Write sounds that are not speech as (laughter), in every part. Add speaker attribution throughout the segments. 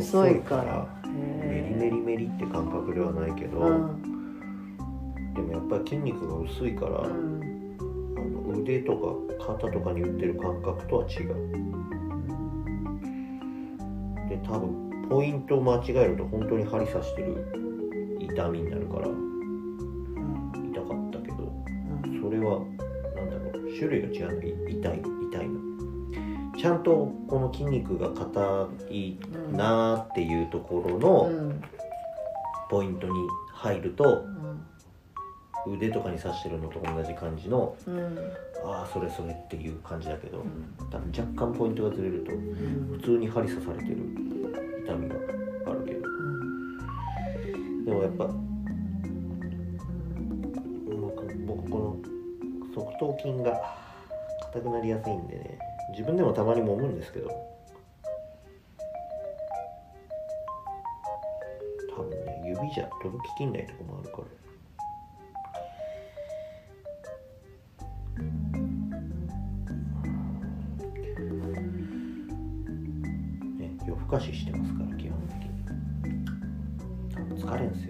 Speaker 1: 細いから。
Speaker 2: メリメリメリって感覚ではないけど、
Speaker 1: うん。
Speaker 2: でもやっぱり筋肉が薄いから、
Speaker 1: うん。
Speaker 2: あの腕とか肩とかに打ってる感覚とは違う。で多分ポイントを間違えると本当に針刺してる痛みになるから
Speaker 1: うん。
Speaker 2: 痛かったけど
Speaker 1: うん。
Speaker 2: それはなんだろう種類が違うのい痛いちゃんとこの筋肉が硬いなーっていうところ
Speaker 1: う
Speaker 2: の
Speaker 1: ん
Speaker 2: ポイントに入ると
Speaker 1: うん
Speaker 2: 腕とかに刺してるのと同じ感じの
Speaker 1: うん。
Speaker 2: ああそれそれっていう感じだけど
Speaker 1: うん。
Speaker 2: 多分若干ポイントがずれると
Speaker 1: うん。
Speaker 2: 普通に針刺されてる痛みがあるけど。でもやっぱ僕僕この側頭筋が硬くなりやすいんでね自分でもたまに揉むんですけど。多分ね指じゃ届ききんないとこもあるから。ね夜更かししてますから基本的に。疲れんすよ。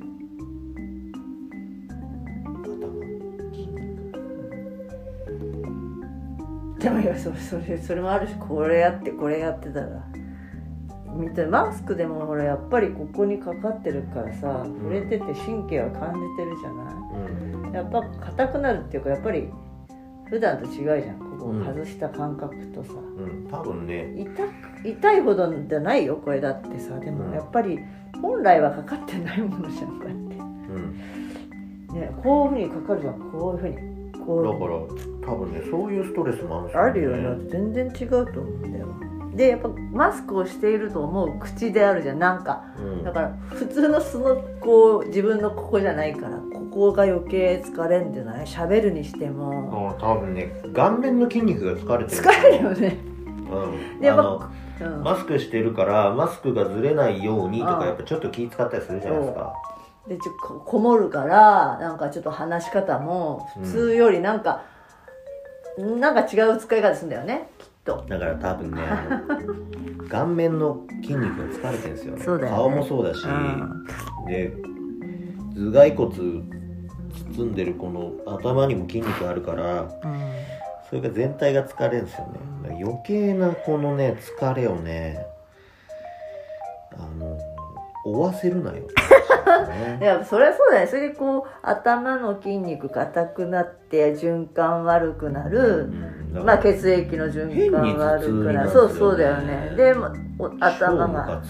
Speaker 1: でもいやそれそれそれもあるしこれやってこれやってたら。みたいマスクでもほらやっぱりここにかかってるからさ触れてて神経は感じてるじゃない？
Speaker 2: うん。
Speaker 1: やっぱ硬くなるっていうかやっぱり普段と違うじゃん。ここ
Speaker 2: うん
Speaker 1: 外した感覚とさ、
Speaker 2: うん。多分ね。
Speaker 1: 痛く痛いほどじゃないよこれだってさ。で
Speaker 2: うん。
Speaker 1: もやっぱり本来はかかってないものじゃんこうやっ
Speaker 2: うん。
Speaker 1: て、ね、こういうふうにかかるじゃん。こういうふうにこう
Speaker 2: だから多分ねそういうストレスもあるんです
Speaker 1: あるよね全然違うと思うんだよ。でやっぱマスクをしていると思う口であるじゃん。なんか
Speaker 2: うん。
Speaker 1: だから普通の素のこう自分のここじゃないからここが余計疲れんじゃない？喋るにしても。
Speaker 2: あ多分ね顔面の筋肉が疲れてる。
Speaker 1: 疲れるよね。
Speaker 2: うん。
Speaker 1: でやっぱ、うん、
Speaker 2: マスクしてるからマスクがずれないようにとかやっぱちょっと気使ったりするじゃないですか
Speaker 1: でちょここもるからなんかちょっと話し方も普通よりなんか、なんか違う使い方するんだよねきっと。
Speaker 2: だから多分ね (laughs) 顔面の筋肉が疲れてるんですよね。
Speaker 1: そうだよね。
Speaker 2: 顔もそうだし、
Speaker 1: うん。
Speaker 2: で頭蓋骨包んでるこの頭にも筋肉あるから
Speaker 1: うん。
Speaker 2: それが全体が疲れるんですよね。余計なこのね疲れをねあの負わせるなよ、
Speaker 1: いやそれはそうだよそれでこう頭の筋肉硬くなって循環悪くなる、
Speaker 2: うん
Speaker 1: まあ血液の循環悪くなる。そうそうだよね。で頭が。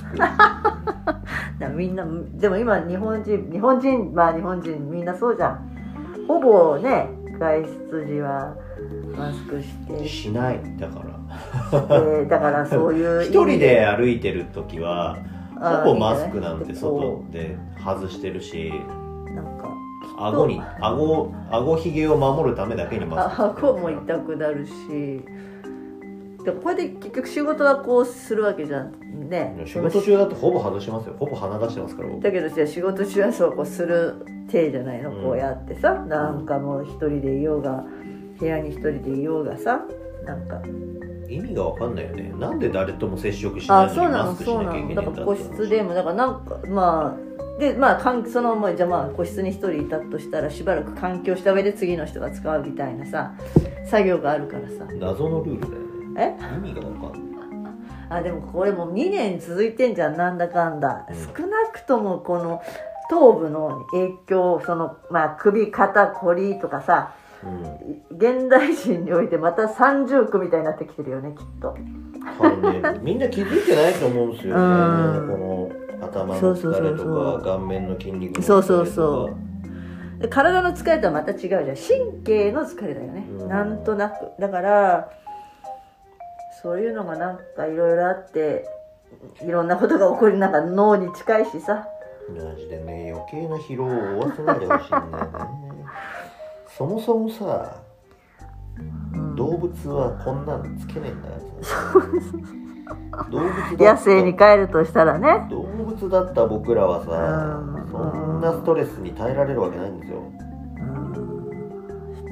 Speaker 1: (laughs) みんなでも今日本人日本人まあ日本人みんなそうじゃん。ほぼね外出時はマスクして。
Speaker 2: しない。だから。
Speaker 1: でだからそういう (laughs)
Speaker 2: 一人で歩いてる時はほぼマスクなんて外で外してるし
Speaker 1: なんか
Speaker 2: 顎に顎顎ひげを守るためだけにマスク
Speaker 1: あ顎も痛くなるし。でこれで結局仕事はこうするわけじゃんね。
Speaker 2: 仕事中だとほぼ外してますよ。ほぼ鼻出してますから僕。
Speaker 1: だけどじゃあ仕事中はそうこうする体じゃないの、
Speaker 2: うん。
Speaker 1: こうやってさなんかもう一人でいようが部屋に一人でいようがさなんか
Speaker 2: 意味が分かんないよね。なんで誰とも接触しないのにマスクし
Speaker 1: な
Speaker 2: なきゃいけないんだ
Speaker 1: 個室でもだからなんかまあでまあかんそのまあじゃあまあ個室に一人いたとしたらしばらく環境した上で次の人が使うみたいなさ作業があるからさ。
Speaker 2: 謎のルールだよね。
Speaker 1: え？
Speaker 2: 意味が分かんない。
Speaker 1: あでもこれもう2年続いてんじゃんなんだかんだ、
Speaker 2: うん。
Speaker 1: 少なくともこの頭部の影響そのまあ首肩こりとかさ
Speaker 2: うん
Speaker 1: 現代人においてまた三重苦みたいになってきてるよねきっと。
Speaker 2: ね (laughs) みんな気づいてないと思うんですよね。
Speaker 1: うん。
Speaker 2: この頭の
Speaker 1: そうそう
Speaker 2: 疲れ
Speaker 1: そうそう。
Speaker 2: とか顔面の筋肉の疲れとか。
Speaker 1: そうそうそう。で体の疲れとはまた違うじゃん。神経の疲れだよね、
Speaker 2: うん。
Speaker 1: なんとなく。だからそういうのがなんかいろいろあっていろんなことが起こりなんか脳に近いしさ。
Speaker 2: マジでね余計な疲労を負わせないでほしいんだよねそもそもさ
Speaker 1: うん。
Speaker 2: 動物はこんなのつけねえんだよ。動物
Speaker 1: 野生に帰るとしたらね。
Speaker 2: 動物だった僕らはさ
Speaker 1: うん。
Speaker 2: そんなストレスに耐えられるわけないんですよ。
Speaker 1: う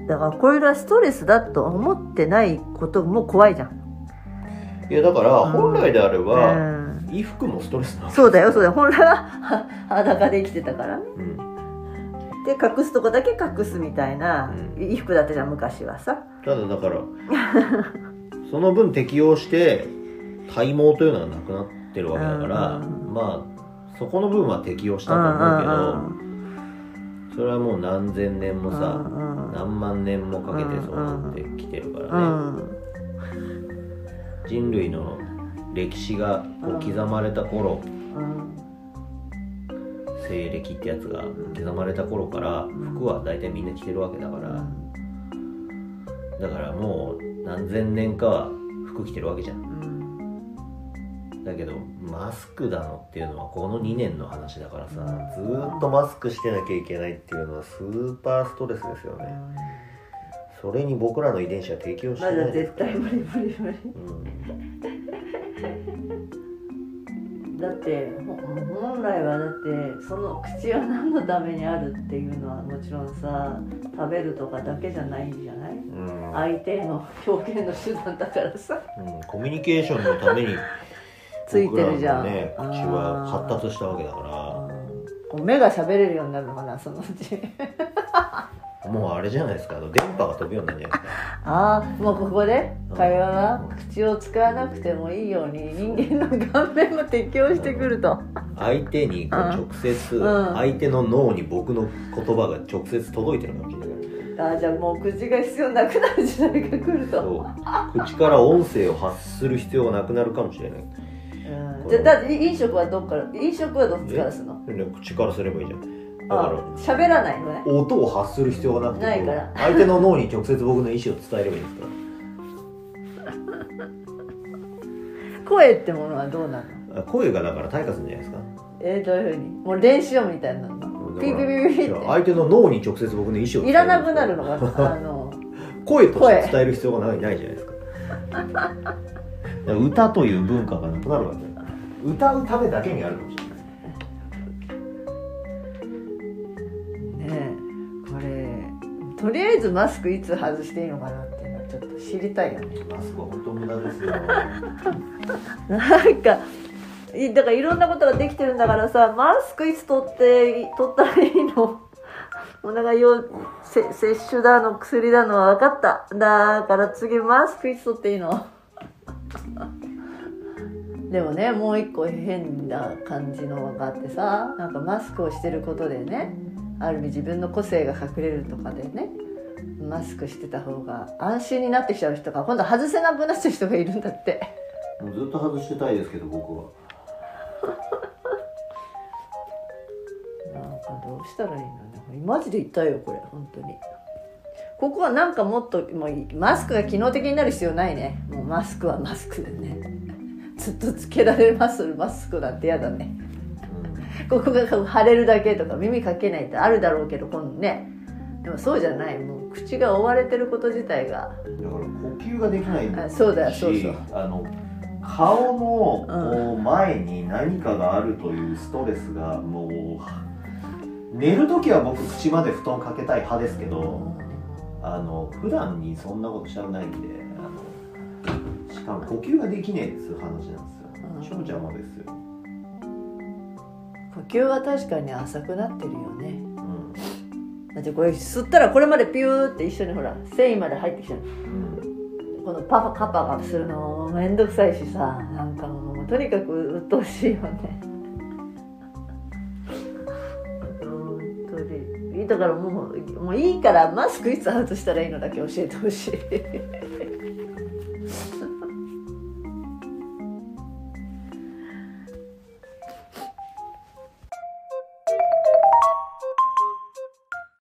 Speaker 1: ん。だからこれがストレスだと思ってないことも怖いじゃん、
Speaker 2: いやだから本来であれば、
Speaker 1: うん。
Speaker 2: 衣服もストレスなの
Speaker 1: そうだよそうだよ。本来はは裸で生きてたからね。
Speaker 2: うん
Speaker 1: で隠すとこだけ隠すみたいな、
Speaker 2: うん。
Speaker 1: 衣服だったじゃん昔はさ。
Speaker 2: ただだから (laughs) その分適応して体毛というのがなくなってるわけだから、
Speaker 1: うん
Speaker 2: まあそこの分は適応したと思うけど、それはもう何千年もさ、
Speaker 1: うんうん。
Speaker 2: 何万年もかけてそうなってきてるからね、
Speaker 1: うん。
Speaker 2: 人類の歴史がこう刻まれた頃、
Speaker 1: うん
Speaker 2: 西暦ってやつが刻まれた頃から服は大体みんな着てるわけだから、だからもう何千年かは服着てるわけじゃん。
Speaker 1: うん。
Speaker 2: だけどマスクだのっていうのはこの2年の話だからさずーっとマスクしてなきゃいけないっていうのはスーパーストレスですよね。それに僕らの遺伝子は適応して
Speaker 1: まだ
Speaker 2: ない
Speaker 1: 絶対無理無理無理。
Speaker 2: うん
Speaker 1: だってほ本来はだってその口は何のためにあるっていうのはもちろんさ食べるとかだけじゃないんじゃない？
Speaker 2: うん。
Speaker 1: 相手の表現の手段だからさ。
Speaker 2: うん。コミュニケーションのために (laughs)
Speaker 1: ついてるじゃん。
Speaker 2: ね口は発達したわけだか
Speaker 1: こう目が喋れるようになるのかなそのうち。
Speaker 2: らもうあれじゃないですか。あの電波が飛ぶようになるんじゃないですか。(laughs)
Speaker 1: ああもうここで？会話が口を使わなくてもいいように人間の顔面も適応してくると。
Speaker 2: 相手に直接
Speaker 1: うん。
Speaker 2: 相手の脳に僕の言葉が直接届いてるかもしれない
Speaker 1: ああじゃあもう口が必要なくなる時代が来ると。
Speaker 2: 口から音声を発する必要がなくなるかもしれない。
Speaker 1: うん。じゃあだって飲食はどっから？飲食はどっちからするの？
Speaker 2: 口からすればいいじゃんだ
Speaker 1: あ
Speaker 2: から
Speaker 1: 喋らないのね。
Speaker 2: 音を発する必要がなくて
Speaker 1: ないから。
Speaker 2: 相手の脳に直接僕の意思を伝えればいいんですか？ら (laughs)
Speaker 1: 声ってものはどうなの？
Speaker 2: あ声がだから退化するんじゃないですか？
Speaker 1: えー、どういうふうに？もう練習みたいになるの？ピーピーピーピーって。
Speaker 2: 相手の脳に直接僕の意思を
Speaker 1: いらなくなるのか (laughs) あの
Speaker 2: 声として伝える必要がないないじゃないですか。歌という文化がなくなるわけ歌うためだけにあるかもしれない
Speaker 1: とりあえずマスクいつ外していいのかなっていうのはちょっと知りたいよね。
Speaker 2: マスクは本当無駄ですよ。
Speaker 1: なんかいだからいろんなことができてるんだからさマスクいつ取って取ったらいいの？お腹用せ接種だの薬だのは分かった。だから次マスクいつ取っていいの？でもねもう一個変な感じのがあってさなんかマスクをしてることでねある意味自分の個性が隠れるとかでねマスクしてた方が安心になってきちゃう人が今度外せなくなっちゃう人がいるんだって。
Speaker 2: もうずっと外してたいですけど僕は。
Speaker 1: なんかどうしたらいいの？ねマジで痛いよこれ本当に。ここはなんかもっともういマスクが機能的になる必要ないね。もうマスクはマスクでね。ずっとつけられますマスクなんてやだね (laughs) ここが腫れるだけとか耳かけないってあるだろうけど今度ね。でもそうじゃない。もう口が覆われてること自体が。
Speaker 2: だから呼吸ができない
Speaker 1: あそうだよそうそう。
Speaker 2: あの顔の前に何かがあるというストレスがもう寝る時は僕口まで布団かけたい派ですけどあの普段にそんなことしたくないんであのしかも呼吸ができねえっていう話なんですよ。
Speaker 1: うん。
Speaker 2: 超邪魔ですよ、
Speaker 1: 呼吸は確かに浅くなってるよね。
Speaker 2: うん。
Speaker 1: だってこれ吸ったらこれまでピューって一緒にほら繊維まで入ってきちゃう。
Speaker 2: うん、
Speaker 1: このパパカパがするのもめんどくさいしさなんかもうとにかく鬱陶しいよね。本当に。だからもうもういいからマスクいつ外したらいいのだけ教えてほしい